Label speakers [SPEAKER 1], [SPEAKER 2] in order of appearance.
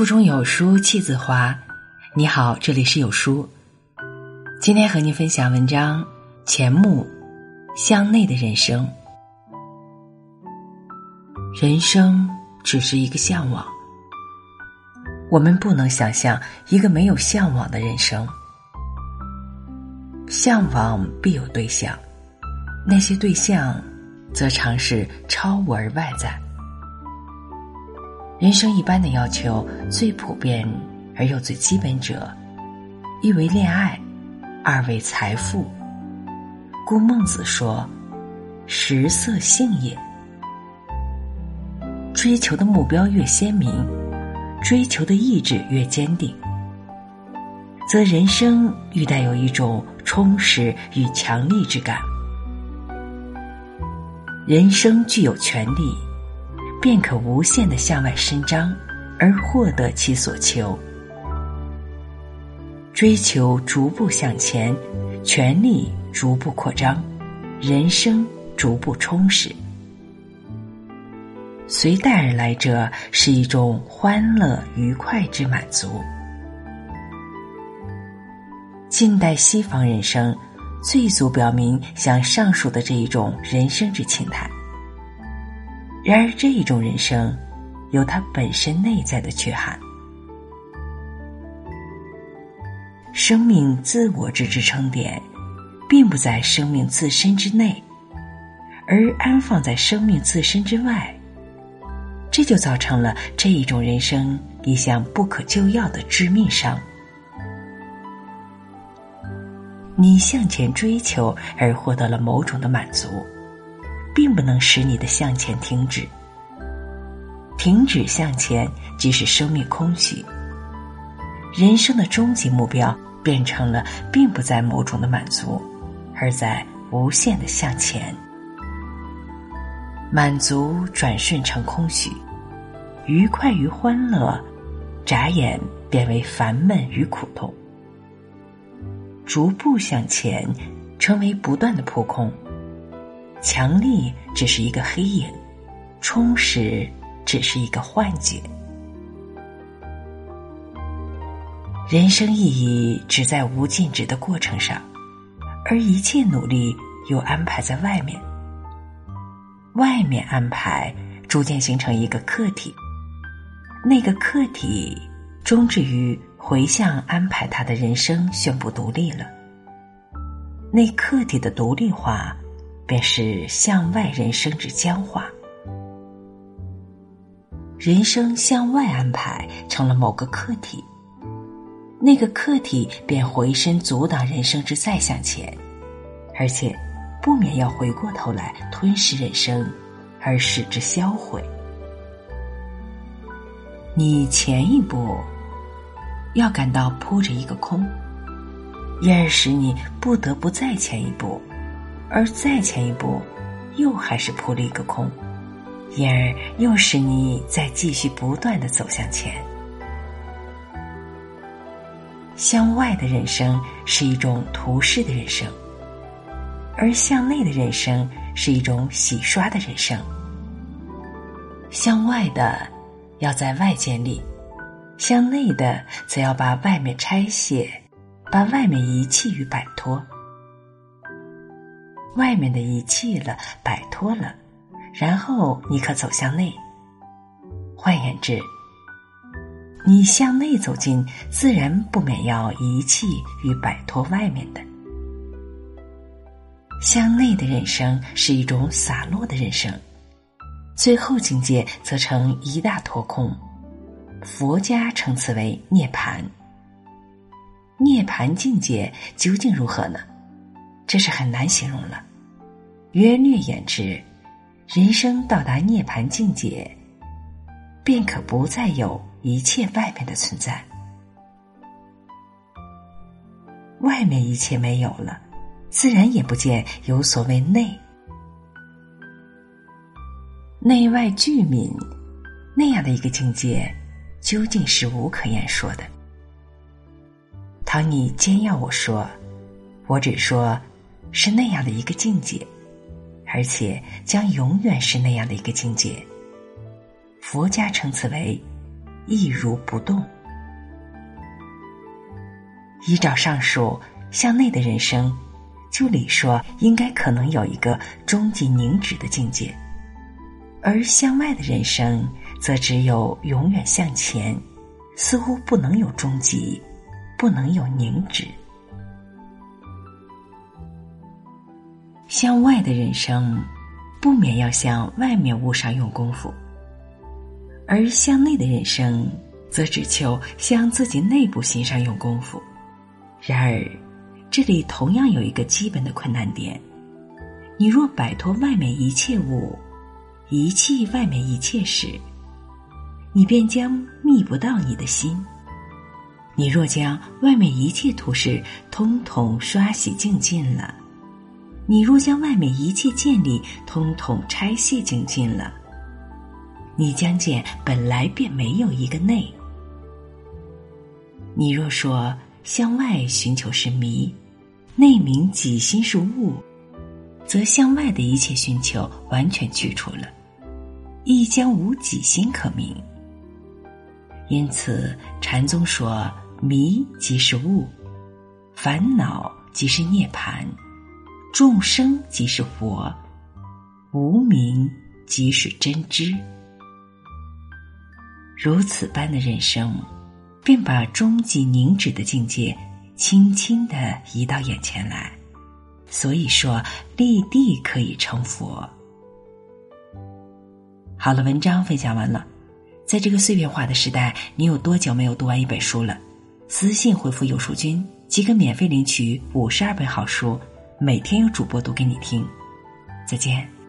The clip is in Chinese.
[SPEAKER 1] 腹中有书气自华。你好，这里是有书。今天和您分享文章：钱穆，向内的人生。人生只是一个向往，我们不能想象一个没有向往的人生。向往必有对象，那些对象，则常是超我而外在。人生一般的要求，最普遍而又最基本者，一为恋爱，二为财富。故孟子说：“食色性也。”追求的目标越鲜明，追求的意志越坚定，则人生愈带有一种充实与强力之感。人生具有权利。便可无限的向外伸张，而获得其所求。追求逐步向前，权力逐步扩张，人生逐步充实。随带而来者是一种欢乐愉快之满足。近代西方人生最足表明像上述的这一种人生之情态。然而，这一种人生，有它本身内在的缺憾。生命自我之支撑点，并不在生命自身之内，而安放在生命自身之外。这就造成了这一种人生一项不可救药的致命伤。你向前追求而获得了某种的满足。并不能使你的向前停止，停止向前即是生命空虚。人生的终极目标变成了，并不在某种的满足，而在无限的向前。满足转瞬成空虚，愉快与欢乐，眨眼变为烦闷与苦痛。逐步向前，成为不断的扑空。强力只是一个黑影，充实只是一个幻觉。人生意义只在无尽止的过程上，而一切努力又安排在外面。外面安排逐渐形成一个客体，那个客体终至于回向安排他的人生宣布独立了。那客体的独立化。便是向外人生之僵化，人生向外安排成了某个客体，那个客体便回身阻挡人生之再向前，而且不免要回过头来吞噬人生，而使之销毁。你前一步要感到扑着一个空，因而使你不得不再前一步。而再前一步，又还是扑了一个空，因而又使你再继续不断的走向前。向外的人生是一种图示的人生，而向内的人生是一种洗刷的人生。向外的要在外建立，向内的则要把外面拆卸，把外面遗弃与摆脱。外面的遗弃了，摆脱了，然后你可走向内。换言之，你向内走近，自然不免要遗弃与摆脱外面的。向内的人生是一种洒落的人生，最后境界则成一大脱空。佛家称此为涅盘。涅盘境界究竟如何呢？这是很难形容了。约略言之，人生到达涅盘境界，便可不再有一切外面的存在。外面一切没有了，自然也不见有所谓内。内外俱泯，那样的一个境界，究竟是无可言说的。倘你坚要我说，我只说，是那样的一个境界。而且将永远是那样的一个境界。佛家称此为一如不动。依照上述向内的人生，就理说应该可能有一个终极凝止的境界，而向外的人生则只有永远向前，似乎不能有终极，不能有凝止。向外的人生，不免要向外面物上用功夫；而向内的人生，则只求向自己内部心上用功夫。然而，这里同样有一个基本的困难点：你若摆脱外面一切物，遗弃外面一切事，你便将觅不到你的心；你若将外面一切图事通统刷洗净尽了，你若将外面一切建立通统拆卸净尽了，你将见本来便没有一个内。你若说。向外寻求是迷，内明己心是物，则向外的一切寻求完全去除了，亦将无己心可明。因此，禅宗说：迷即是物，烦恼即是涅盘，众生即是佛，无名即是真知。如此般的人生。便把终极凝止的境界轻轻的移到眼前来，所以说立地可以成佛。好了，文章分享完了。在这个碎片化的时代，你有多久没有读完一本书了？私信回复“有书君”即可免费领取五十二本好书，每天有主播读给你听。再见。